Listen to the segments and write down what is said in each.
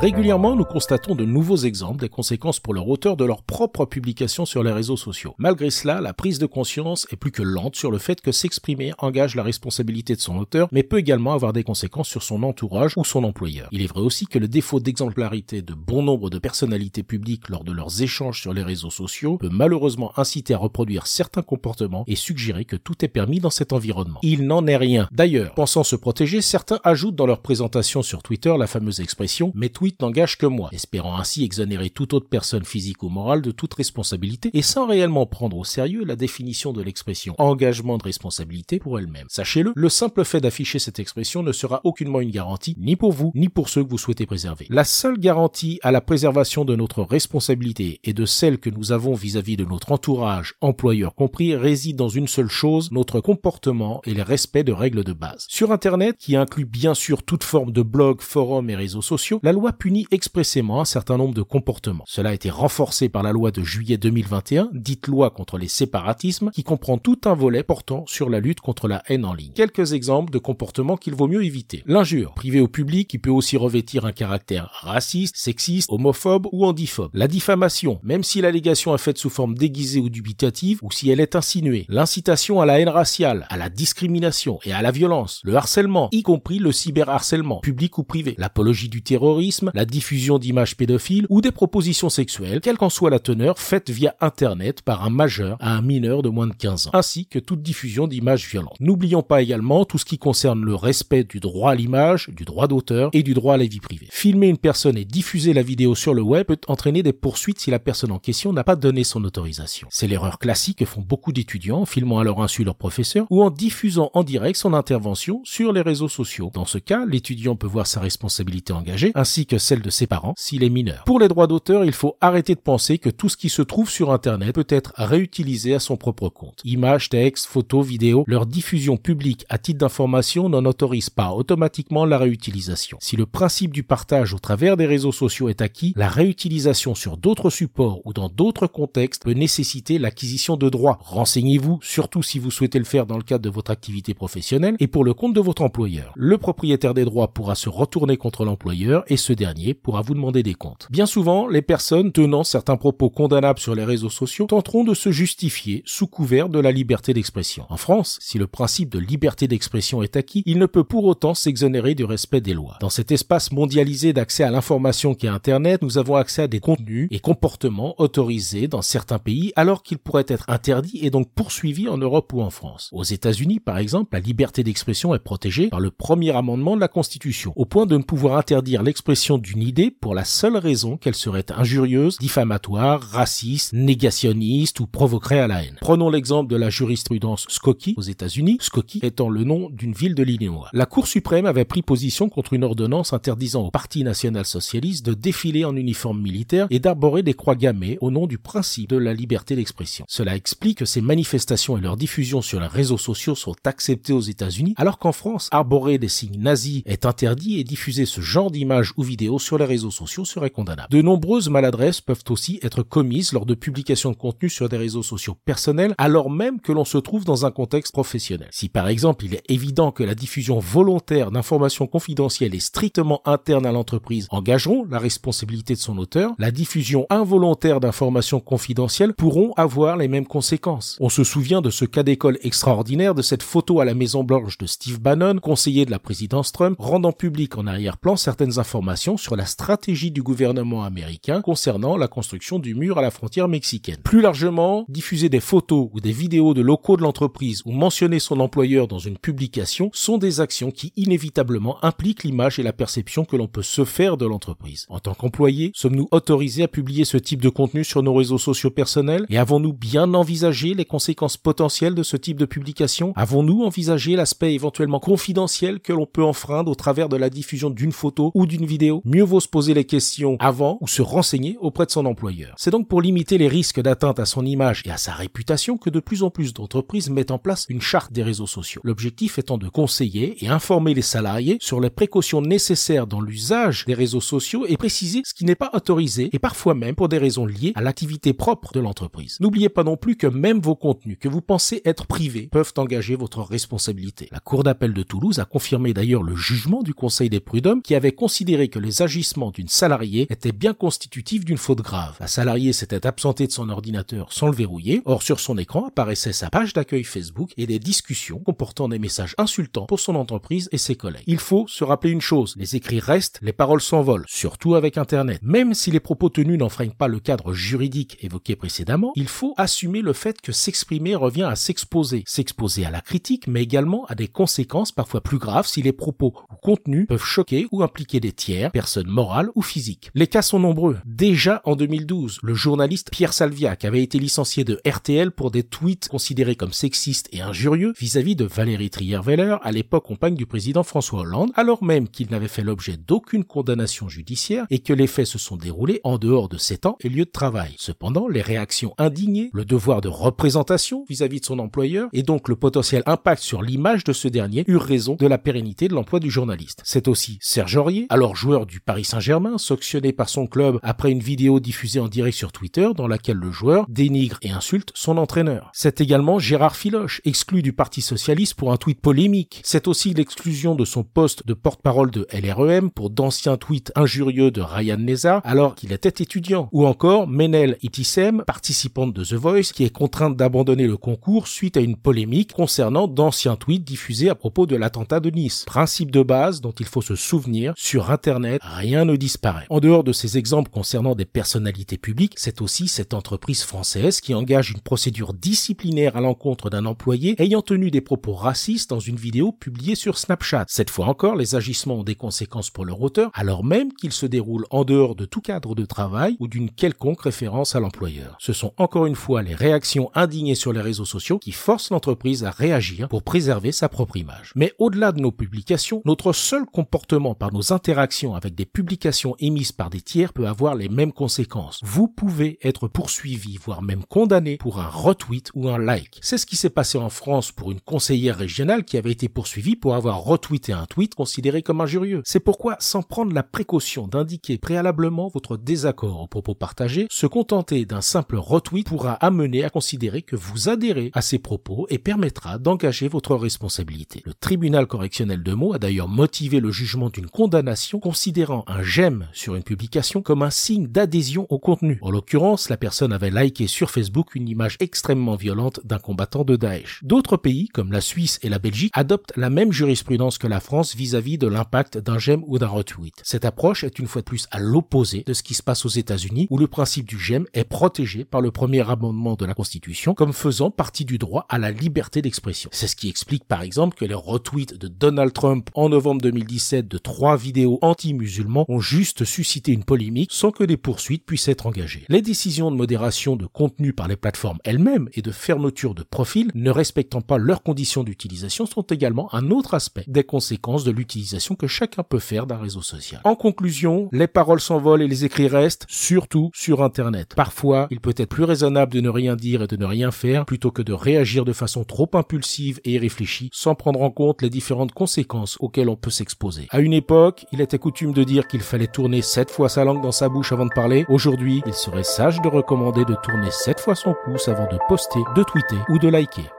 Régulièrement, nous constatons de nouveaux exemples des conséquences pour leur auteur de leur propre publication sur les réseaux sociaux. Malgré cela, la prise de conscience est plus que lente sur le fait que s'exprimer engage la responsabilité de son auteur, mais peut également avoir des conséquences sur son entourage ou son employeur. Il est vrai aussi que le défaut d'exemplarité de bon nombre de personnalités publiques lors de leurs échanges sur les réseaux sociaux peut malheureusement inciter à reproduire certains comportements et suggérer que tout est permis dans cet environnement. Il n'en est rien. D'ailleurs, pensant se protéger, certains ajoutent dans leur présentation sur Twitter la fameuse expression « mes n'engage que moi, espérant ainsi exonérer toute autre personne physique ou morale de toute responsabilité et sans réellement prendre au sérieux la définition de l'expression engagement de responsabilité pour elle-même. Sachez-le, le simple fait d'afficher cette expression ne sera aucunement une garantie, ni pour vous, ni pour ceux que vous souhaitez préserver. La seule garantie à la préservation de notre responsabilité et de celle que nous avons vis-à-vis de notre entourage, employeur compris, réside dans une seule chose, notre comportement et le respect de règles de base. Sur Internet, qui inclut bien sûr toute forme de blog, forum et réseaux sociaux, la loi punit expressément un certain nombre de comportements. Cela a été renforcé par la loi de juillet 2021, dite loi contre les séparatismes, qui comprend tout un volet portant sur la lutte contre la haine en ligne. Quelques exemples de comportements qu'il vaut mieux éviter. L'injure, privée au public, qui peut aussi revêtir un caractère raciste, sexiste, homophobe ou handiphobe. La diffamation, même si l'allégation est faite sous forme déguisée ou dubitative, ou si elle est insinuée. L'incitation à la haine raciale, à la discrimination et à la violence. Le harcèlement, y compris le cyberharcèlement, public ou privé. L'apologie du terrorisme, la diffusion d'images pédophiles ou des propositions sexuelles, quelle qu'en soit la teneur, faites via Internet par un majeur à un mineur de moins de 15 ans, ainsi que toute diffusion d'images violentes. N'oublions pas également tout ce qui concerne le respect du droit à l'image, du droit d'auteur et du droit à la vie privée. Filmer une personne et diffuser la vidéo sur le web peut entraîner des poursuites si la personne en question n'a pas donné son autorisation. C'est l'erreur classique que font beaucoup d'étudiants en filmant à leur insu leur professeur ou en diffusant en direct son intervention sur les réseaux sociaux. Dans ce cas, l'étudiant peut voir sa responsabilité engagée ainsi que celle de ses parents s'il est mineur. Pour les droits d'auteur, il faut arrêter de penser que tout ce qui se trouve sur Internet peut être réutilisé à son propre compte. Images, textes, photos, vidéos, leur diffusion publique à titre d'information n'en autorise pas automatiquement la réutilisation. Si le principe du partage au travers des réseaux sociaux est acquis, la réutilisation sur d'autres supports ou dans d'autres contextes peut nécessiter l'acquisition de droits. Renseignez-vous, surtout si vous souhaitez le faire dans le cadre de votre activité professionnelle et pour le compte de votre employeur. Le propriétaire des droits pourra se retourner contre l'employeur et dernier pourra vous demander des comptes. Bien souvent, les personnes tenant certains propos condamnables sur les réseaux sociaux tenteront de se justifier sous couvert de la liberté d'expression. En France, si le principe de liberté d'expression est acquis, il ne peut pour autant s'exonérer du respect des lois. Dans cet espace mondialisé d'accès à l'information qu'est Internet, nous avons accès à des contenus et comportements autorisés dans certains pays alors qu'ils pourraient être interdits et donc poursuivis en Europe ou en France. Aux États-Unis, par exemple, la liberté d'expression est protégée par le premier amendement de la Constitution, au point de ne pouvoir interdire l'expression d'une idée pour la seule raison qu'elle serait injurieuse, diffamatoire, raciste, négationniste ou provoquerait à la haine. Prenons l'exemple de la jurisprudence Skokie aux États-Unis, Skokie étant le nom d'une ville de l'Illinois. La Cour suprême avait pris position contre une ordonnance interdisant au Parti national socialiste de défiler en uniforme militaire et d'arborer des croix gammées au nom du principe de la liberté d'expression. Cela explique que ces manifestations et leur diffusion sur les réseaux sociaux sont acceptées aux États-Unis, alors qu'en France, arborer des signes nazis est interdit et diffuser ce genre d'images ou vidéos sur les réseaux sociaux serait condamnable. De nombreuses maladresses peuvent aussi être commises lors de publications de contenu sur des réseaux sociaux personnels alors même que l'on se trouve dans un contexte professionnel. Si par exemple il est évident que la diffusion volontaire d'informations confidentielles et strictement internes à l'entreprise engageront la responsabilité de son auteur, la diffusion involontaire d'informations confidentielles pourront avoir les mêmes conséquences. On se souvient de ce cas d'école extraordinaire de cette photo à la Maison Blanche de Steve Bannon, conseiller de la présidence Trump, rendant public en arrière-plan certaines informations sur la stratégie du gouvernement américain concernant la construction du mur à la frontière mexicaine. Plus largement, diffuser des photos ou des vidéos de locaux de l'entreprise ou mentionner son employeur dans une publication sont des actions qui inévitablement impliquent l'image et la perception que l'on peut se faire de l'entreprise. En tant qu'employé, sommes-nous autorisés à publier ce type de contenu sur nos réseaux sociaux personnels? Et avons-nous bien envisagé les conséquences potentielles de ce type de publication? Avons-nous envisagé l'aspect éventuellement confidentiel que l'on peut enfreindre au travers de la diffusion d'une photo ou d'une vidéo? Mieux vaut se poser les questions avant ou se renseigner auprès de son employeur. C'est donc pour limiter les risques d'atteinte à son image et à sa réputation que de plus en plus d'entreprises mettent en place une charte des réseaux sociaux. L'objectif étant de conseiller et informer les salariés sur les précautions nécessaires dans l'usage des réseaux sociaux et préciser ce qui n'est pas autorisé et parfois même pour des raisons liées à l'activité propre de l'entreprise. N'oubliez pas non plus que même vos contenus que vous pensez être privés peuvent engager votre responsabilité. La Cour d'appel de Toulouse a confirmé d'ailleurs le jugement du Conseil des prud'hommes qui avait considéré que les agissements d'une salariée étaient bien constitutifs d'une faute grave. La salariée s'était absentée de son ordinateur sans le verrouiller, or sur son écran apparaissait sa page d'accueil Facebook et des discussions comportant des messages insultants pour son entreprise et ses collègues. Il faut se rappeler une chose, les écrits restent, les paroles s'envolent, surtout avec Internet. Même si les propos tenus n'enfreignent pas le cadre juridique évoqué précédemment, il faut assumer le fait que s'exprimer revient à s'exposer. S'exposer à la critique, mais également à des conséquences parfois plus graves si les propos ou contenus peuvent choquer ou impliquer des tiers, personnes morales ou physiques. Les cas sont nombreux. Déjà en 2012, le journaliste Pierre Salviac avait été licencié de RTL pour des tweets considérés comme sexistes et injurieux vis-à-vis de Valérie Trierweiler, à l'époque compagne du président François Hollande, alors même qu'il n'avait fait l'objet d'aucune condamnation judiciaire et que les faits se sont déroulés en dehors de ses temps et lieux de travail. Cependant, les réactions indignées, le devoir de représentation vis-à-vis de son employeur et donc le potentiel impact sur l'image de ce dernier eurent raison de la pérennité de l'emploi du journaliste. C'est aussi Serge Aurier, alors joueur du Paris Saint-Germain, sanctionné par son club après une vidéo diffusée en direct sur Twitter dans laquelle le joueur dénigre et insulte son entraîneur. C'est également Gérard Filoche, exclu du Parti Socialiste pour un tweet polémique. C'est aussi l'exclusion de son poste de porte-parole de LREM pour d'anciens tweets injurieux de Ryan Neza alors qu'il était étudiant. Ou encore Menel Itissem, participante de The Voice, qui est contrainte d'abandonner le concours suite à une polémique concernant d'anciens tweets diffusés à propos de l'attentat de Nice. Principe de base dont il faut se souvenir, sur Internet, rien ne disparaît. En dehors de ces exemples concernant des personnalités publiques, c'est aussi cette entreprise française qui engage une procédure disciplinaire à l'encontre d'un employé ayant tenu des propos racistes dans une vidéo publiée sur Snapchat. Cette fois encore, les agissements ont des conséquences pour leur auteur, alors même qu'ils se déroulent en dehors de tout cadre de travail ou d'une quelconque référence à l'employeur. Ce sont encore une fois les réactions indignées sur les réseaux sociaux qui forcent l'entreprise à réagir pour préserver sa propre image. Mais au-delà de nos publications, notre seul comportement par nos interactions avec des publications émises par des tiers peut avoir les mêmes conséquences. Vous pouvez être poursuivi, voire même condamné pour un retweet ou un like. C'est ce qui s'est passé en France pour une conseillère régionale qui avait été poursuivie pour avoir retweeté un tweet considéré comme injurieux. C'est pourquoi, sans prendre la précaution d'indiquer préalablement votre désaccord aux propos partagés, se contenter d'un simple retweet pourra amener à considérer que vous adhérez à ces propos et permettra d'engager votre responsabilité. Le tribunal correctionnel de Meaux a d'ailleurs motivé le jugement d'une condamnation considérant un j'aime sur une publication comme un signe d'adhésion au contenu. En l'occurrence, la personne avait liké sur Facebook une image extrêmement violente d'un combattant de Daesh. D'autres pays, comme la Suisse et la Belgique, adoptent la même jurisprudence que la France vis-à-vis de l'impact d'un j'aime ou d'un retweet. Cette approche est une fois de plus à l'opposé de ce qui se passe aux États-Unis, où le principe du j'aime est protégé par le premier amendement de la Constitution comme faisant partie du droit à la liberté d'expression. C'est ce qui explique par exemple que les retweets de Donald Trump en novembre 2017 de trois vidéos anti-musulmans ont juste suscité une polémique sans que des poursuites puissent être engagées. Les décisions de modération de contenu par les plateformes elles-mêmes et de fermeture de profils ne respectant pas leurs conditions d'utilisation sont également un autre aspect des conséquences de l'utilisation que chacun peut faire d'un réseau social. En conclusion, les paroles s'envolent et les écrits restent, surtout sur Internet. Parfois, il peut être plus raisonnable de ne rien dire et de ne rien faire plutôt que de réagir de façon trop impulsive et irréfléchie sans prendre en compte les différentes conséquences auxquelles on peut s'exposer. À une époque, il était coutume de dire qu'il fallait tourner sept fois sa langue dans sa bouche avant de parler. Aujourd'hui, il serait sage de recommander de tourner sept fois son pouce avant de poster, de tweeter ou de liker.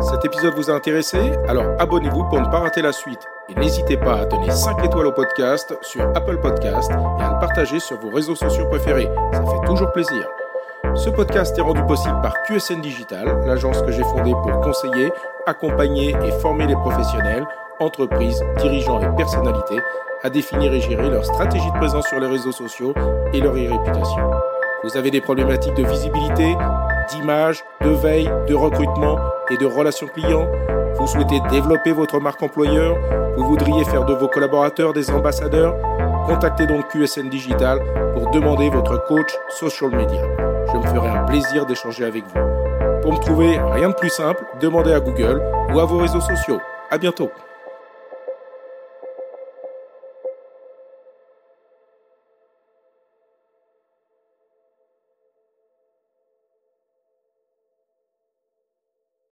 Cet épisode vous a intéressé? Alors abonnez-vous pour ne pas rater la suite. Et n'hésitez pas à donner 5 étoiles au podcast sur Apple Podcast et à le partager sur vos réseaux sociaux préférés. Ça fait toujours plaisir. Ce podcast est rendu possible par QSN Digital, l'agence que j'ai fondée pour conseiller, accompagner et former les professionnels entreprises, dirigeants et personnalités à définir et gérer leur stratégie de présence sur les réseaux sociaux et leur e-réputation. Vous avez des problématiques de visibilité, d'image, de veille, de recrutement et de relations clients Vous souhaitez développer votre marque employeur Vous voudriez faire de vos collaborateurs des ambassadeurs Contactez donc QSN Digital pour demander votre coach social media. Je me ferai un plaisir d'échanger avec vous. Pour me trouver, rien de plus simple, demandez à Google ou à vos réseaux sociaux. À bientôt.